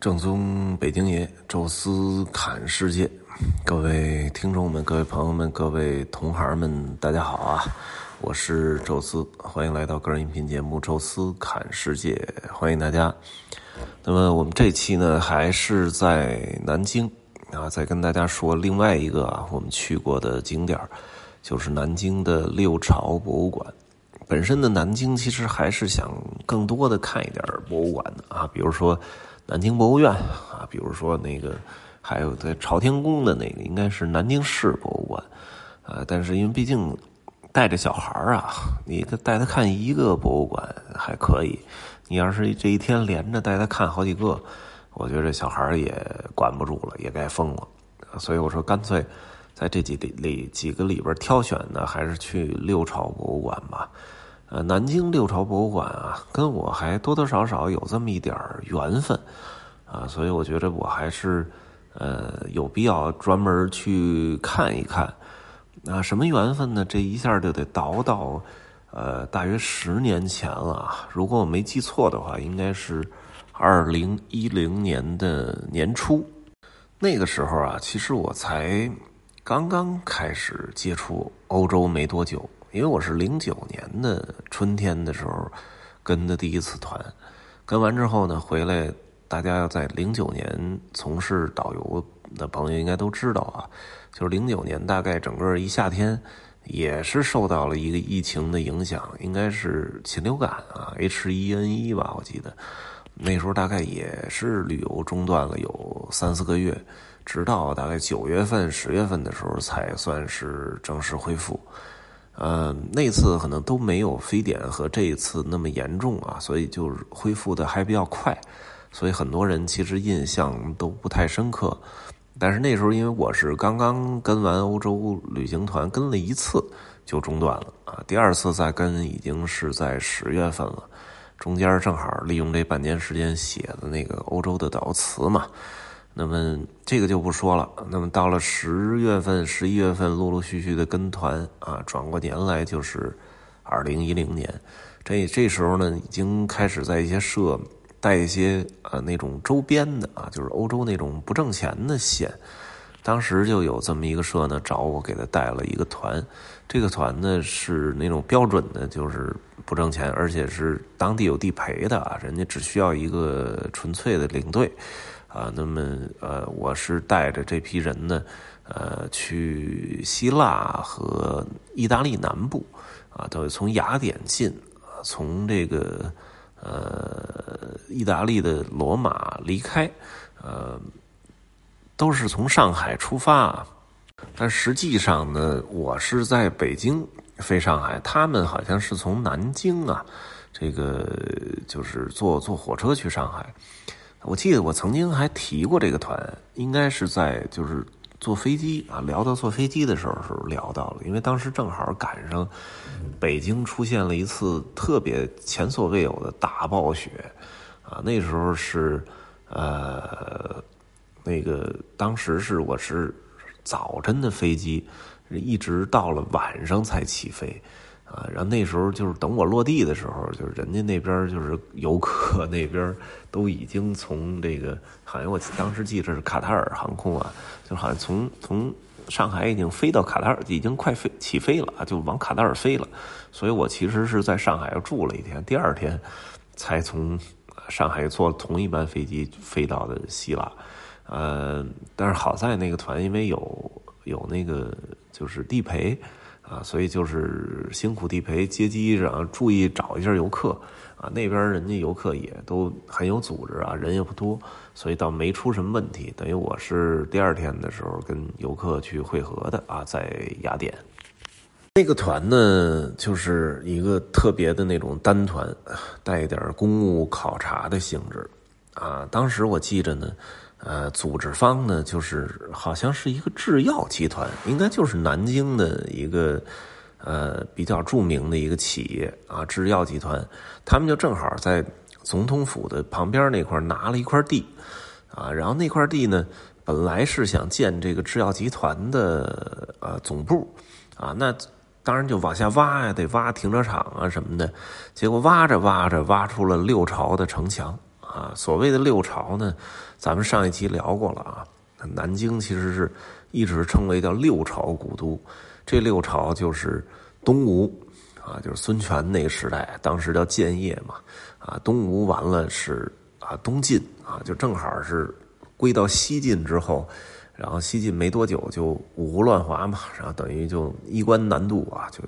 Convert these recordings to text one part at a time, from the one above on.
正宗北京爷，宙斯侃世界，各位听众们、各位朋友们、各位同行们，大家好啊！我是宙斯，欢迎来到个人音频节目《宙斯侃世界》，欢迎大家。那么我们这期呢，还是在南京啊，再跟大家说另外一个啊，我们去过的景点，就是南京的六朝博物馆。本身的南京其实还是想更多的看一点博物馆的啊，比如说。南京博物院啊，比如说那个，还有在朝天宫的那个，应该是南京市博物馆，啊，但是因为毕竟带着小孩啊，你带他看一个博物馆还可以，你要是这一天连着带他看好几个，我觉得小孩也管不住了，也该疯了，所以我说干脆在这几里几个里边挑选的，还是去六朝博物馆吧。呃，南京六朝博物馆啊，跟我还多多少少有这么一点缘分，啊，所以我觉得我还是呃有必要专门去看一看。那什么缘分呢？这一下就得倒到呃大约十年前了。如果我没记错的话，应该是二零一零年的年初。那个时候啊，其实我才刚刚开始接触欧洲没多久。因为我是零九年的春天的时候跟的第一次团，跟完之后呢回来，大家要在零九年从事导游的朋友应该都知道啊，就是零九年大概整个一夏天也是受到了一个疫情的影响，应该是禽流感啊 H1N1 吧，我记得那时候大概也是旅游中断了有三四个月，直到大概九月份、十月份的时候才算是正式恢复。呃，那次可能都没有非典和这一次那么严重啊，所以就恢复的还比较快，所以很多人其实印象都不太深刻。但是那时候因为我是刚刚跟完欧洲旅行团，跟了一次就中断了啊，第二次再跟已经是在十月份了，中间正好利用这半年时间写的那个欧洲的导词嘛。那么这个就不说了。那么到了十月份、十一月份，陆陆续续的跟团啊，转过年来就是二零一零年。这这时候呢，已经开始在一些社带一些呃那种周边的啊，就是欧洲那种不挣钱的线。当时就有这么一个社呢，找我给他带了一个团。这个团呢是那种标准的，就是不挣钱，而且是当地有地陪的啊，人家只需要一个纯粹的领队。啊，那么呃，我是带着这批人呢，呃，去希腊和意大利南部，啊，都从雅典进，啊，从这个呃意大利的罗马离开，呃，都是从上海出发，但实际上呢，我是在北京飞上海，他们好像是从南京啊，这个就是坐坐火车去上海。我记得我曾经还提过这个团，应该是在就是坐飞机啊，聊到坐飞机的时候时候聊到了，因为当时正好赶上北京出现了一次特别前所未有的大暴雪啊，那时候是呃那个当时是我是早晨的飞机，一直到了晚上才起飞。啊，然后那时候就是等我落地的时候，就是人家那边就是游客 那边都已经从这个，好像我当时记得是卡塔尔航空啊，就好像从从上海已经飞到卡塔尔，已经快飞起飞了，就往卡塔尔飞了。所以我其实是在上海又住了一天，第二天才从上海坐同一班飞机飞到的希腊。呃，但是好在那个团因为有有那个就是地陪。啊，所以就是辛苦地陪接机，然后注意找一下游客，啊，那边人家游客也都很有组织啊，人也不多，所以倒没出什么问题。等于我是第二天的时候跟游客去会合的啊，在雅典。那个团呢，就是一个特别的那种单团，带一点公务考察的性质，啊，当时我记着呢。呃，组织方呢，就是好像是一个制药集团，应该就是南京的一个呃比较著名的一个企业啊，制药集团。他们就正好在总统府的旁边那块拿了一块地啊，然后那块地呢，本来是想建这个制药集团的呃总部啊，那当然就往下挖呀，得挖停车场啊什么的。结果挖着挖着，挖出了六朝的城墙。啊。所谓的六朝呢，咱们上一期聊过了啊。南京其实是一直称为叫六朝古都，这六朝就是东吴啊，就是孙权那个时代，当时叫建业嘛啊。东吴完了是啊东晋啊，就正好是归到西晋之后。然后西晋没多久就五胡乱华嘛，然后等于就衣冠南渡啊，就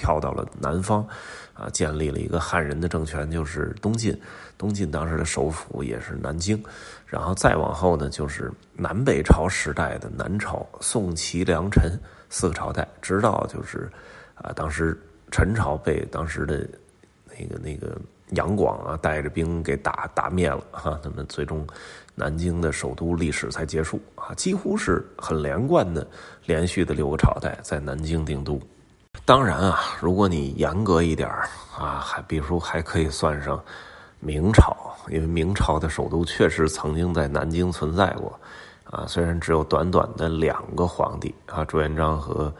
跳到了南方，啊，建立了一个汉人的政权，就是东晋。东晋当时的首府也是南京，然后再往后呢，就是南北朝时代的南朝，宋齐梁陈四个朝代，直到就是啊，当时陈朝被当时的那个那个杨广啊带着兵给打打灭了哈，那么最终。南京的首都历史才结束啊，几乎是很连贯的、连续的六个朝代在南京定都。当然啊，如果你严格一点啊，还比如说还可以算上明朝，因为明朝的首都确实曾经在南京存在过啊，虽然只有短短的两个皇帝啊，朱元璋和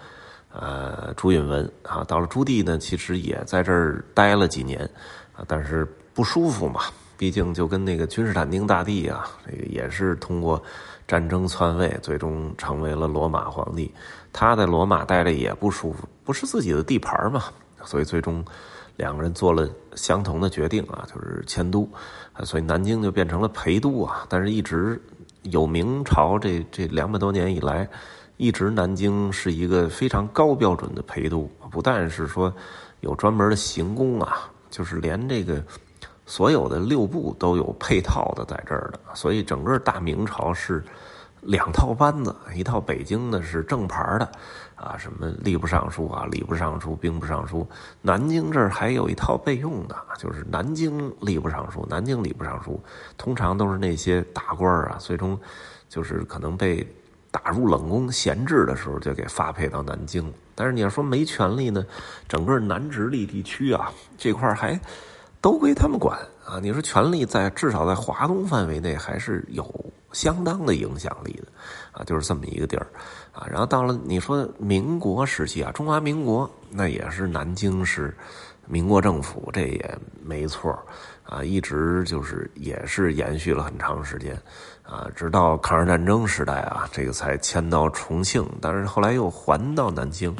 呃朱允文啊，到了朱棣呢，其实也在这儿待了几年啊，但是不舒服嘛。毕竟就跟那个君士坦丁大帝啊，这个也是通过战争篡位，最终成为了罗马皇帝。他在罗马待着也不舒服，不是自己的地盘嘛，所以最终两个人做了相同的决定啊，就是迁都。所以南京就变成了陪都啊。但是，一直有明朝这这两百多年以来，一直南京是一个非常高标准的陪都，不但是说有专门的行宫啊，就是连这个。所有的六部都有配套的在这儿的，所以整个大明朝是两套班子，一套北京的是正牌的，啊，什么吏部尚书啊、礼部尚书、兵部尚书；南京这儿还有一套备用的，就是南京吏部尚书、南京礼部尚书，通常都是那些大官啊，最终就是可能被打入冷宫闲置的时候，就给发配到南京。但是你要说没权力呢，整个南直隶地区啊这块还。都归他们管啊！你说权力在至少在华东范围内还是有相当的影响力的啊，就是这么一个地儿啊。然后到了你说民国时期啊，中华民国那也是南京是民国政府，这也没错啊，一直就是也是延续了很长时间啊，直到抗日战争时代啊，这个才迁到重庆，但是后来又还到南京。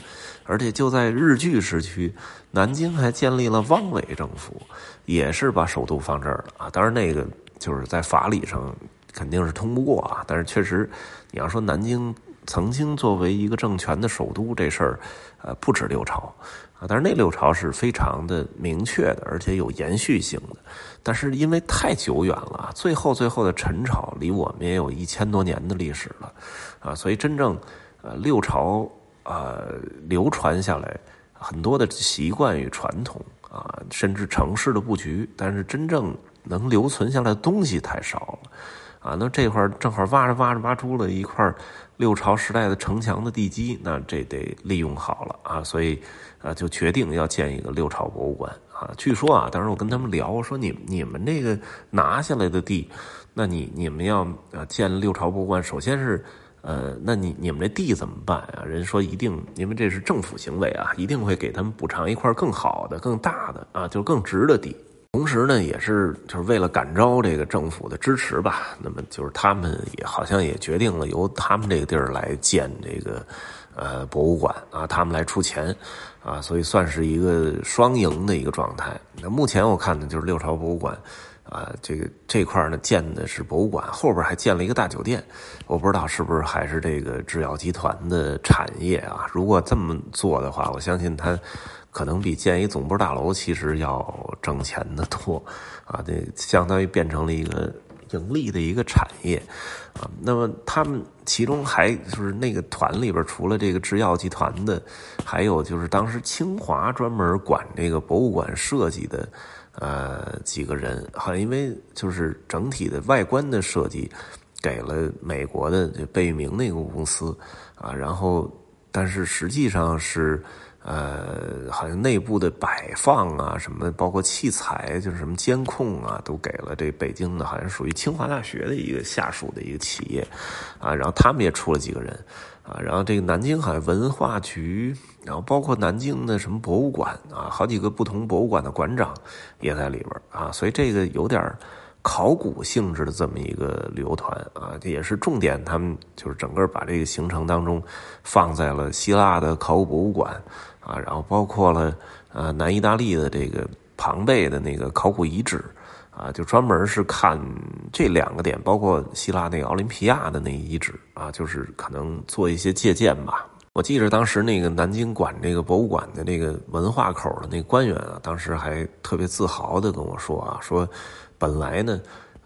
而且就在日据时期，南京还建立了汪伪政府，也是把首都放这儿了啊。当然，那个就是在法理上肯定是通不过啊。但是确实，你要说南京曾经作为一个政权的首都这事儿，呃，不止六朝啊。但是那六朝是非常的明确的，而且有延续性的。但是因为太久远了，最后最后的陈朝离我们也有一千多年的历史了啊，所以真正呃六朝。呃，流传下来很多的习惯与传统啊，甚至城市的布局，但是真正能留存下来的东西太少了啊。那这块正好挖着挖着挖出了一块六朝时代的城墙的地基，那这得利用好了啊。所以啊，就决定要建一个六朝博物馆啊。据说啊，当时我跟他们聊我说，你你们这个拿下来的地，那你你们要呃建六朝博物馆，首先是。呃，那你你们这地怎么办啊？人说一定，因为这是政府行为啊，一定会给他们补偿一块更好的、更大的啊，就更值的地。同时呢，也是就是为了感召这个政府的支持吧。那么就是他们也好像也决定了由他们这个地儿来建这个呃博物馆啊，他们来出钱啊，所以算是一个双赢的一个状态。那目前我看呢，就是六朝博物馆。啊，这个这块呢建的是博物馆，后边还建了一个大酒店，我不知道是不是还是这个制药集团的产业啊？如果这么做的话，我相信它可能比建一总部大楼其实要挣钱的多啊！这相当于变成了一个盈利的一个产业啊。那么他们其中还就是那个团里边，除了这个制药集团的，还有就是当时清华专门管这个博物馆设计的。呃，几个人好像因为就是整体的外观的设计，给了美国的这贝聿铭那个公司啊，然后但是实际上是呃，好像内部的摆放啊什么，包括器材就是什么监控啊，都给了这北京的，好像属于清华大学的一个下属的一个企业啊，然后他们也出了几个人。啊，然后这个南京海文化局，然后包括南京的什么博物馆啊，好几个不同博物馆的馆长也在里边啊，所以这个有点考古性质的这么一个旅游团啊，这也是重点。他们就是整个把这个行程当中放在了希腊的考古博物馆啊，然后包括了呃南意大利的这个庞贝的那个考古遗址啊，就专门是看这两个点，包括希腊那个奥林匹亚的那遗址啊，就是可能做一些借鉴吧。我记着当时那个南京管这个博物馆的那个文化口的那个官员啊，当时还特别自豪的跟我说啊，说本来呢，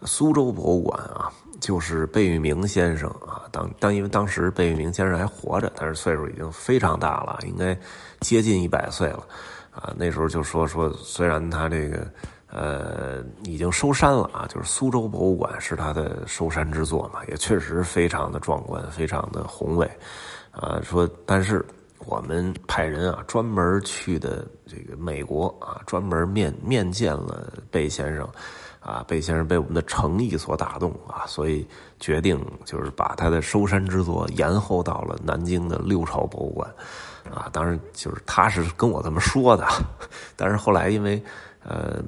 苏州博物馆啊，就是贝聿铭先生啊，当当因为当时贝聿铭先生还活着，但是岁数已经非常大了，应该接近一百岁了啊。那时候就说说，虽然他这个呃已经收山了啊，就是苏州博物馆是他的收山之作嘛，也确实非常的壮观，非常的宏伟。啊，说，但是我们派人啊，专门去的这个美国啊，专门面面见了贝先生，啊，贝先生被我们的诚意所打动啊，所以决定就是把他的收山之作延后到了南京的六朝博物馆，啊，当然就是他是跟我这么说的，但是后来因为呃，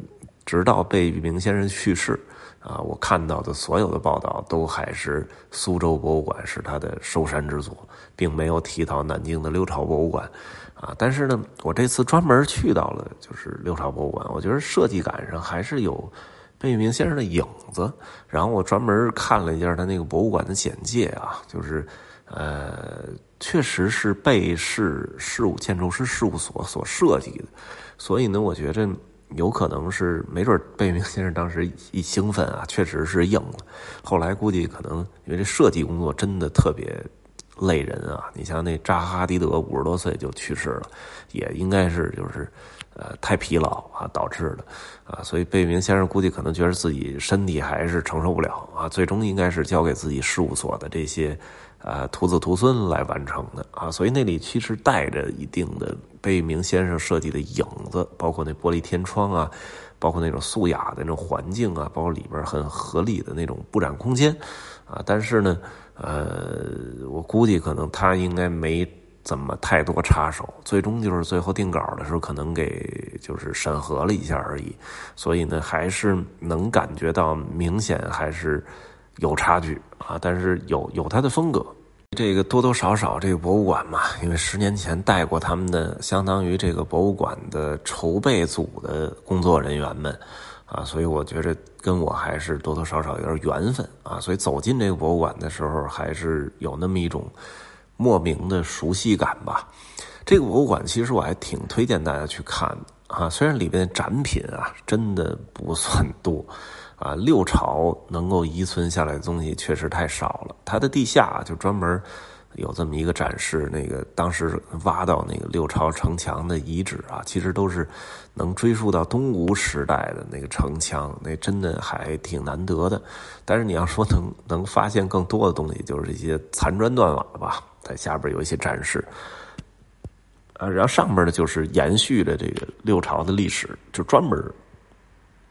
直到贝聿铭先生去世。啊，我看到的所有的报道都还是苏州博物馆是他的收山之作，并没有提到南京的六朝博物馆。啊，但是呢，我这次专门去到了就是六朝博物馆，我觉得设计感上还是有贝聿铭先生的影子。然后我专门看了一下他那个博物馆的简介啊，就是呃，确实是贝氏事务建筑师事务所所设计的，所以呢，我觉着。有可能是，没准贝聿铭先生当时一兴奋啊，确实是硬了。后来估计可能因为这设计工作真的特别累人啊。你像那扎哈迪德五十多岁就去世了，也应该是就是呃太疲劳啊导致的啊。所以贝聿铭先生估计可能觉得自己身体还是承受不了啊，最终应该是交给自己事务所的这些。呃，徒子徒孙来完成的啊，所以那里其实带着一定的贝聿铭先生设计的影子，包括那玻璃天窗啊，包括那种素雅的那种环境啊，包括里边很合理的那种布展空间啊。但是呢，呃，我估计可能他应该没怎么太多插手，最终就是最后定稿的时候可能给就是审核了一下而已。所以呢，还是能感觉到明显还是有差距啊，但是有有他的风格。这个多多少少，这个博物馆嘛，因为十年前带过他们的，相当于这个博物馆的筹备组的工作人员们，啊，所以我觉着跟我还是多多少少有点缘分啊，所以走进这个博物馆的时候，还是有那么一种莫名的熟悉感吧。这个博物馆其实我还挺推荐大家去看的啊，虽然里边的展品啊真的不算多。啊，六朝能够遗存下来的东西确实太少了。它的地下就专门有这么一个展示，那个当时挖到那个六朝城墙的遗址啊，其实都是能追溯到东吴时代的那个城墙，那真的还挺难得的。但是你要说能能发现更多的东西，就是这些残砖断瓦吧，在下边有一些展示。啊，然后上边呢就是延续着这个六朝的历史，就专门。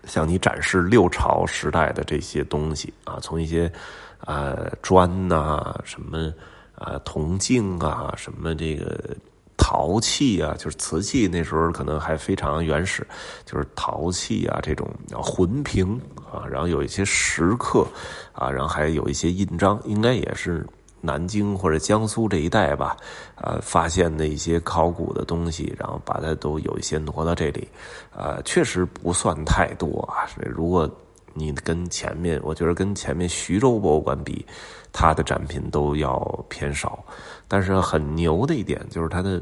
向你展示六朝时代的这些东西啊，从一些呃砖呐，什么啊铜镜啊，什么这个陶器啊，就是瓷器，那时候可能还非常原始，就是陶器啊这种浑瓶啊，然后有一些石刻啊，然后还有一些印章，应该也是。南京或者江苏这一带吧，呃，发现的一些考古的东西，然后把它都有一些挪到这里，呃，确实不算太多啊。如果你跟前面，我觉得跟前面徐州博物馆比，它的展品都要偏少。但是很牛的一点就是它的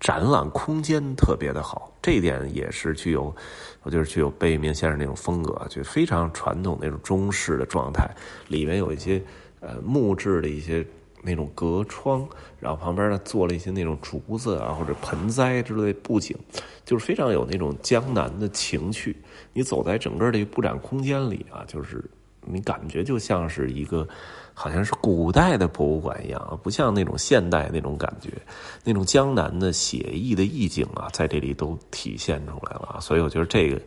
展览空间特别的好，这一点也是具有，我觉得具有贝聿铭先生那种风格，就非常传统那种中式的状态，里面有一些。呃，木质的一些那种隔窗，然后旁边呢做了一些那种竹子啊或者盆栽之类布景，就是非常有那种江南的情趣。你走在整个这个布展空间里啊，就是你感觉就像是一个好像是古代的博物馆一样，不像那种现代那种感觉，那种江南的写意的意境啊，在这里都体现出来了。所以我觉得这个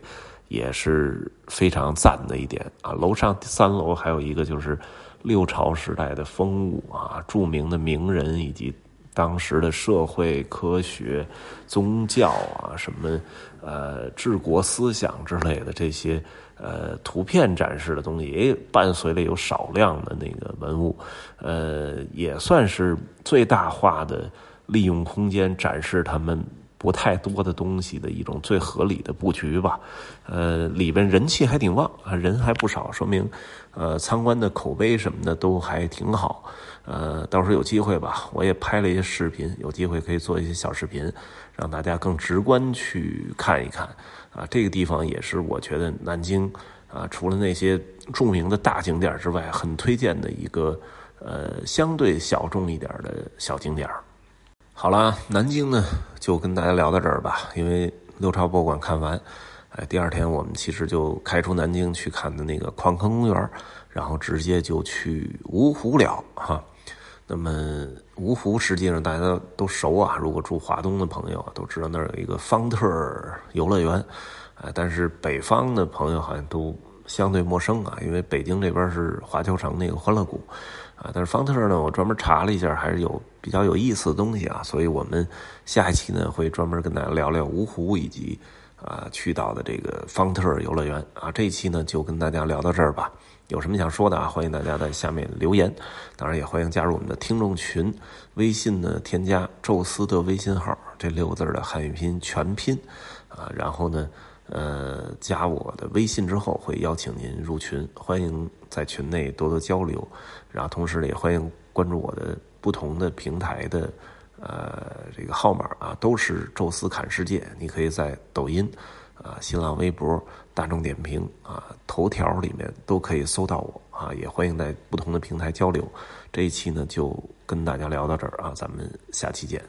也是非常赞的一点啊。楼上三楼还有一个就是。六朝时代的风物啊，著名的名人以及当时的社会、科学、宗教啊，什么呃治国思想之类的这些呃图片展示的东西，也伴随了有少量的那个文物，呃，也算是最大化的利用空间展示他们。不太多的东西的一种最合理的布局吧，呃，里边人气还挺旺啊，人还不少，说明，呃，参观的口碑什么的都还挺好，呃，到时候有机会吧，我也拍了一些视频，有机会可以做一些小视频，让大家更直观去看一看，啊，这个地方也是我觉得南京啊，除了那些著名的大景点之外，很推荐的一个呃相对小众一点的小景点。好了，南京呢就跟大家聊到这儿吧。因为六朝博物馆看完，哎，第二天我们其实就开出南京去看的那个矿坑公园，然后直接就去芜湖了哈。那么芜湖实际上大家都熟啊，如果住华东的朋友都知道那儿有一个方特游乐园，哎，但是北方的朋友好像都相对陌生啊，因为北京这边是华侨城那个欢乐谷。啊，但是方特呢，我专门查了一下，还是有比较有意思的东西啊，所以我们下一期呢会专门跟大家聊聊芜湖以及啊去到的这个方特游乐园啊。这一期呢就跟大家聊到这儿吧，有什么想说的啊，欢迎大家在下面留言，当然也欢迎加入我们的听众群，微信呢添加“宙斯”的微信号，这六个字的汉语拼全拼啊，然后呢。呃，加我的微信之后会邀请您入群，欢迎在群内多多交流，然后同时呢也欢迎关注我的不同的平台的呃这个号码啊，都是宙斯侃世界，你可以在抖音啊、新浪微博、大众点评啊、头条里面都可以搜到我啊，也欢迎在不同的平台交流。这一期呢就跟大家聊到这儿啊，咱们下期见。